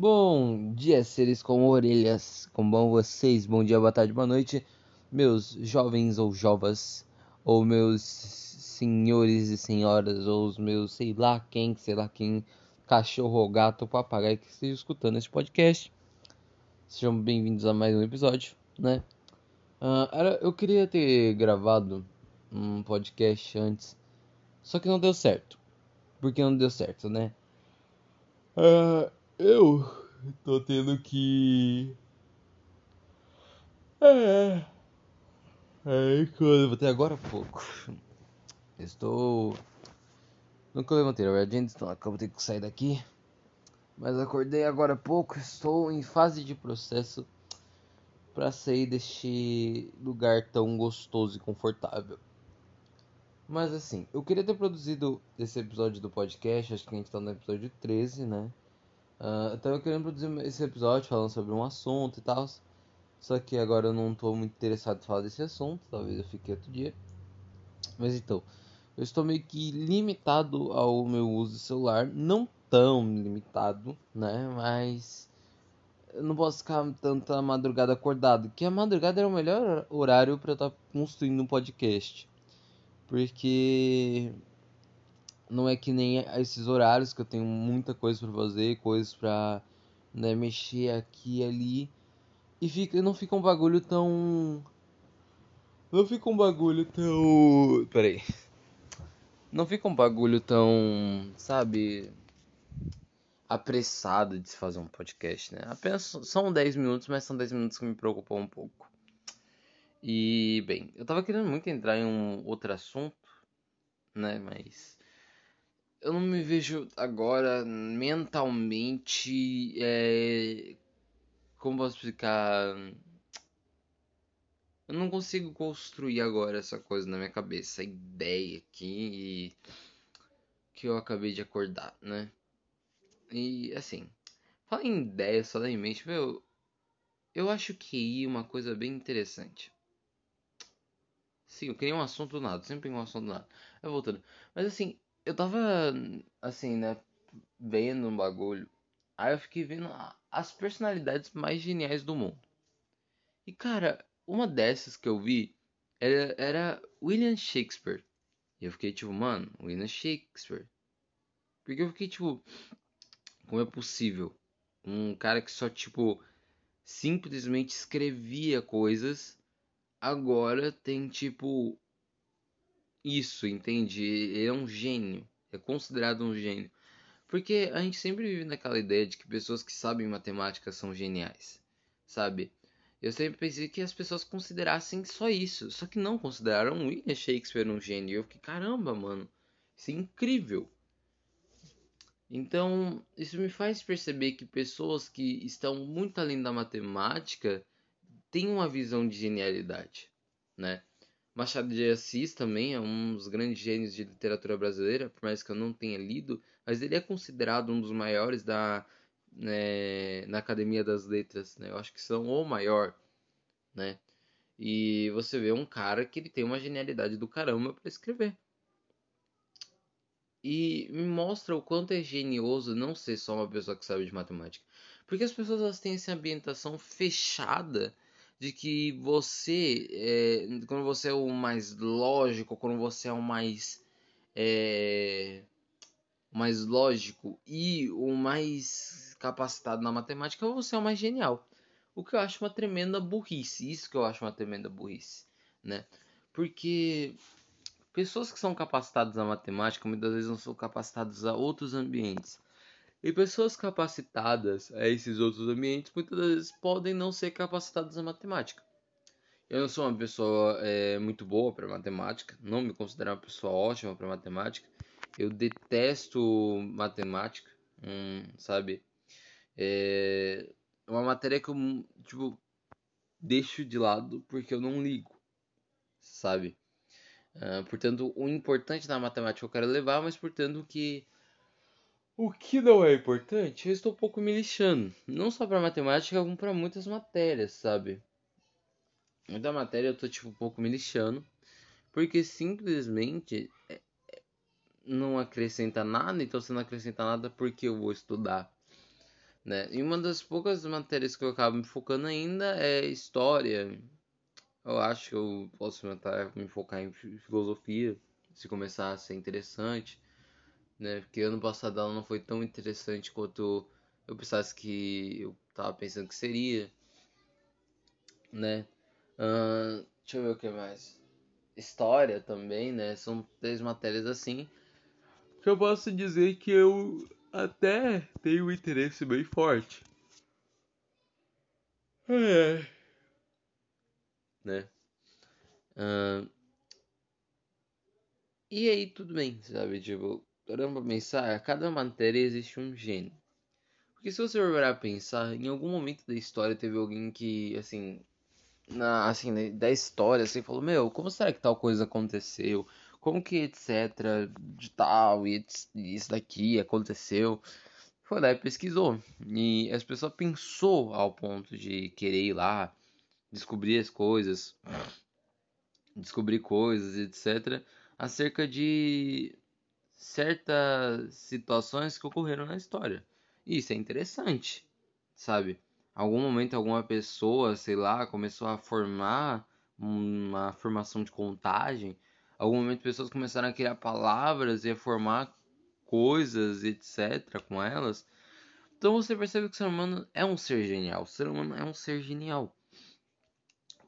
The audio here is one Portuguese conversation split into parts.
Bom dia, seres com orelhas. Como vão vocês? Bom dia, boa tarde, boa noite, meus jovens ou jovas, ou meus senhores e senhoras, ou os meus sei lá quem, sei lá quem, cachorro gato papagaio que esteja escutando esse podcast. Sejam bem-vindos a mais um episódio, né? Uh, eu queria ter gravado um podcast antes, só que não deu certo. Por que não deu certo, né? Uh, eu tô tendo que. É. É, quando eu vou ter agora há pouco. Estou. Nunca levantei, na verdade, então acabo de sair daqui. Mas acordei agora há pouco. Estou em fase de processo para sair deste lugar tão gostoso e confortável. Mas assim, eu queria ter produzido esse episódio do podcast, acho que a gente tá no episódio 13, né? Uh, eu queria produzir esse episódio falando sobre um assunto e tal. Só que agora eu não tô muito interessado em falar desse assunto, talvez eu fique outro dia. Mas então, eu estou meio que limitado ao meu uso de celular, não tão limitado, né? Mas eu não posso ficar tanta madrugada acordado, que a madrugada era o melhor horário para eu estar tá construindo um podcast. Porque não é que nem esses horários que eu tenho muita coisa para fazer, coisas para né, mexer aqui e ali. E fica, não fica um bagulho tão. Não fica um bagulho tão. Peraí. Não fica um bagulho tão. Sabe? Apressado de se fazer um podcast, né? Apenas são 10 minutos, mas são 10 minutos que me preocupam um pouco. E, bem, eu tava querendo muito entrar em um outro assunto, né? Mas eu não me vejo agora mentalmente. É... Como posso explicar? Eu não consigo construir agora essa coisa na minha cabeça, a ideia aqui que eu acabei de acordar, né? E assim, fala em ideia só da em mente, meu, eu acho que é uma coisa bem interessante. Sim, eu queria um assunto do nada, sempre um assunto do nada. Eu voltando. Mas assim, eu tava assim, né, vendo um bagulho. Aí eu fiquei vendo as personalidades mais geniais do mundo. E cara, uma dessas que eu vi era, era William Shakespeare. E eu fiquei tipo, mano, William Shakespeare. Porque eu fiquei tipo, como é possível? Um cara que só tipo simplesmente escrevia coisas agora tem tipo isso, entende? Ele é um gênio, é considerado um gênio. Porque a gente sempre vive naquela ideia de que pessoas que sabem matemática são geniais, sabe? Eu sempre pensei que as pessoas considerassem só isso, só que não consideraram William Shakespeare um gênio. Eu fiquei, caramba, mano, isso é incrível. Então, isso me faz perceber que pessoas que estão muito além da matemática tem uma visão de genialidade, né? Machado de Assis também é um dos grandes gênios de literatura brasileira, por mais que eu não tenha lido, mas ele é considerado um dos maiores da né, na Academia das Letras, né? Eu acho que são o maior, né? E você vê um cara que ele tem uma genialidade do caramba para escrever. E me mostra o quanto é genioso não ser só uma pessoa que sabe de matemática. Porque as pessoas elas têm essa ambientação fechada de que você, é, quando você é o mais lógico, quando você é o mais, é, mais lógico e o mais capacitado na matemática, você é o mais genial. O que eu acho uma tremenda burrice, isso que eu acho uma tremenda burrice, né? Porque pessoas que são capacitadas na matemática muitas vezes não são capacitadas a outros ambientes. E pessoas capacitadas a esses outros ambientes muitas vezes podem não ser capacitadas a matemática. Eu não sou uma pessoa é, muito boa para matemática, não me considero uma pessoa ótima para matemática. Eu detesto matemática, hum, sabe? É uma matéria que eu tipo deixo de lado porque eu não ligo, sabe? Uh, portanto, o importante na matemática eu quero levar, mas portanto que o que não é importante, eu estou um pouco me lixando. Não só para matemática, como para muitas matérias, sabe? Muita matéria eu tô tipo um pouco me lixando. Porque simplesmente é, é, não acrescenta nada, então se não acrescenta nada, porque eu vou estudar? né? E uma das poucas matérias que eu acabo me focando ainda é história. Eu acho que eu posso tentar me focar em filosofia, se começar a ser interessante, né? Porque ano passado ela não foi tão interessante quanto eu pensasse que eu tava pensando que seria, né? Uh, deixa eu ver o que mais. História também, né? São três matérias assim que eu posso dizer que eu até tenho um interesse bem forte. É. Né? Uh, e aí tudo bem, sabe? Tipo, parando pra pensar, a cada matéria existe um gênio. Porque se você for pensar, em algum momento da história teve alguém que, assim, na, assim, da história, assim, falou, meu, como será que tal coisa aconteceu? Como que etc, de tal, e isso daqui aconteceu? Foi lá e pesquisou. E as pessoas pensou ao ponto de querer ir lá, descobrir as coisas, descobrir coisas, etc, acerca de certas situações que ocorreram na história. Isso é interessante, sabe? Algum momento alguma pessoa, sei lá, começou a formar uma formação de contagem. Algum momento pessoas começaram a criar palavras e a formar coisas, etc, com elas. Então você percebe que o ser humano é um ser genial. O ser humano é um ser genial.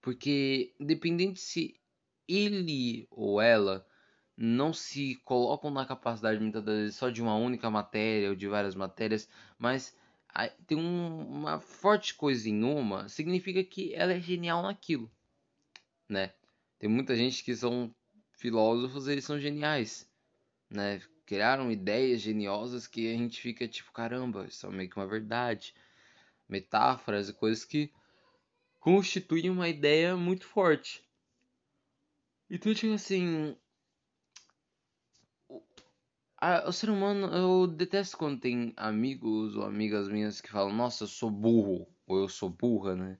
Porque independente se ele ou ela não se colocam na capacidade muitas vezes só de uma única matéria ou de várias matérias, mas tem um, uma forte coisa em uma, significa que ela é genial naquilo, né? Tem muita gente que são filósofos, eles são geniais, né? Criaram ideias geniosas que a gente fica tipo, caramba, isso é meio que uma verdade. Metáforas e coisas que constituem uma ideia muito forte. Então, tipo assim, o ser humano, eu detesto quando tem amigos ou amigas minhas que falam, nossa, eu sou burro, ou eu sou burra, né?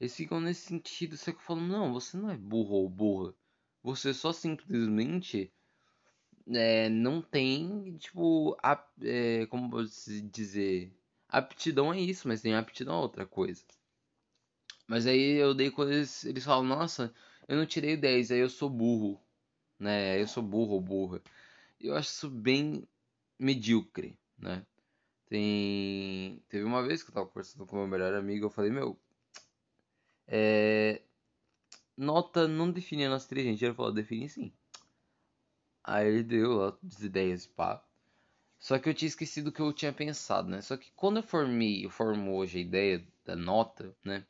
Eles ficam nesse sentido, só que eu falo, não, você não é burro ou burra. Você só simplesmente é, não tem, tipo, a, é, como posso dizer, aptidão é isso, mas tem aptidão a outra coisa. Mas aí eu dei eles, eles falam, nossa, eu não tirei 10, aí eu sou burro, né? Eu sou burro ou burra eu acho isso bem medíocre, né? Tem... Teve uma vez que eu tava conversando com meu melhor amigo, eu falei, meu, é... nota não define a nossa inteligência. Ele falou, define sim. Aí ele deu lá as ideias, pá. Só que eu tinha esquecido o que eu tinha pensado, né? Só que quando eu formei, eu formo hoje a ideia da nota, né?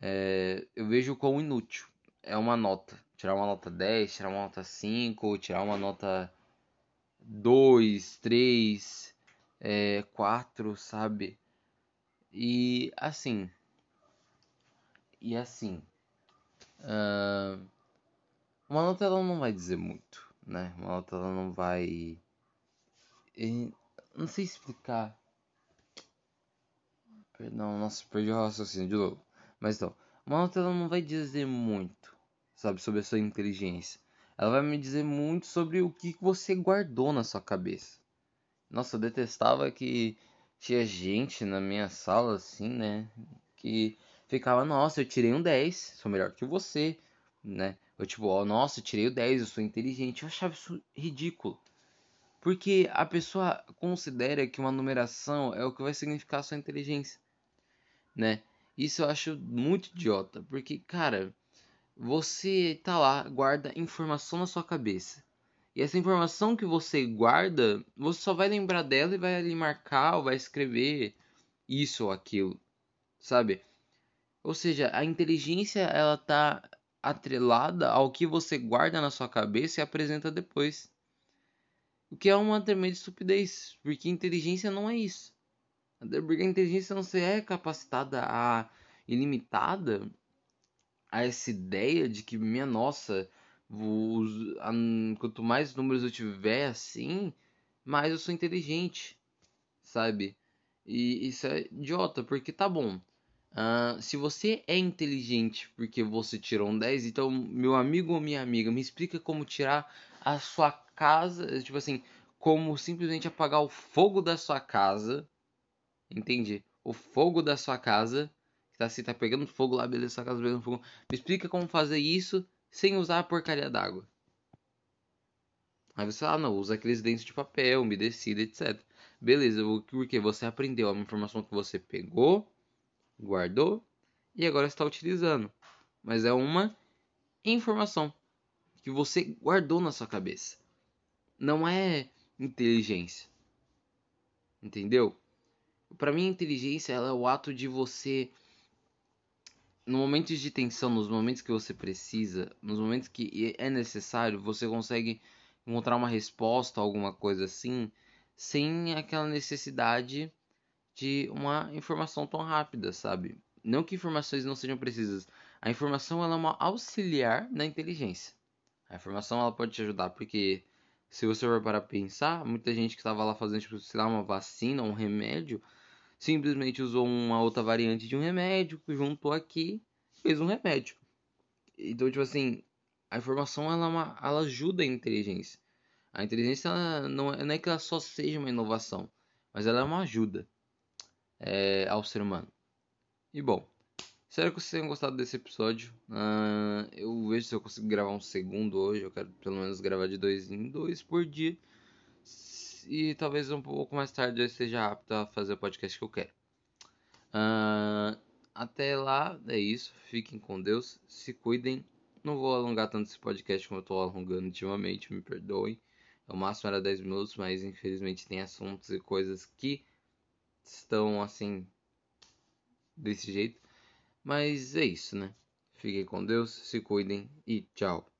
É... eu vejo o quão inútil é uma nota. Tirar uma nota 10, tirar uma nota 5, tirar uma nota dois, três, é, quatro, sabe? E assim. E assim. Uh, uma nota ela não vai dizer muito, né? Uma nota ela não vai. não sei explicar. Perdão, nossa, perdi o raciocínio de novo. Mas então, uma nota ela não vai dizer muito, sabe, sobre a sua inteligência ela vai me dizer muito sobre o que você guardou na sua cabeça. Nossa, eu detestava que tinha gente na minha sala assim, né? Que ficava, nossa, eu tirei um 10, sou melhor que você, né? Eu tipo, oh, nossa, eu tirei o 10, eu sou inteligente. Eu achava isso ridículo. Porque a pessoa considera que uma numeração é o que vai significar a sua inteligência, né? Isso eu acho muito idiota, porque, cara, você tá lá, guarda informação na sua cabeça. E essa informação que você guarda, você só vai lembrar dela e vai ali marcar ou vai escrever isso ou aquilo, sabe? Ou seja, a inteligência ela tá atrelada ao que você guarda na sua cabeça e apresenta depois. O que é uma tremenda estupidez, porque inteligência não é isso. Porque a inteligência não se é capacitada a ilimitada a essa ideia de que, minha nossa, os, a, quanto mais números eu tiver assim, mais eu sou inteligente, sabe? E isso é idiota, porque tá bom. Uh, se você é inteligente porque você tirou um 10, então, meu amigo ou minha amiga, me explica como tirar a sua casa, tipo assim, como simplesmente apagar o fogo da sua casa. Entende? o fogo da sua casa, tá assim, tá pegando fogo lá, beleza, sua casa tá pegando fogo. Me explica como fazer isso sem usar a porcaria d'água. Aí você ah, não, usa aqueles dentes de papel, umedecido, etc. Beleza, porque você aprendeu uma informação que você pegou, guardou e agora está utilizando. Mas é uma informação que você guardou na sua cabeça. Não é inteligência. Entendeu? Para mim, inteligência é o ato de você, no momentos de tensão, nos momentos que você precisa, nos momentos que é necessário, você consegue encontrar uma resposta, alguma coisa assim, sem aquela necessidade de uma informação tão rápida, sabe? Não que informações não sejam precisas. A informação ela é uma auxiliar na inteligência. A informação ela pode te ajudar porque se você for para pensar, muita gente que estava lá fazendo, tipo, sei lá, uma vacina, um remédio, simplesmente usou uma outra variante de um remédio, juntou aqui, fez um remédio. Então, tipo assim, a informação ela, é ela ajuda a inteligência. A inteligência ela não, é, não é que ela só seja uma inovação, mas ela é uma ajuda é, ao ser humano. E bom, espero que vocês tenham gostado desse episódio. Uh, eu vejo se eu consigo gravar um segundo hoje. Eu quero pelo menos gravar de dois em dois por dia. E talvez um pouco mais tarde eu esteja apto a fazer o podcast que eu quero. Uh, até lá, é isso. Fiquem com Deus. Se cuidem. Não vou alongar tanto esse podcast como eu estou alongando ultimamente, me perdoem. O máximo era 10 minutos, mas infelizmente tem assuntos e coisas que estão assim desse jeito. Mas é isso, né? Fiquem com Deus, se cuidem e tchau.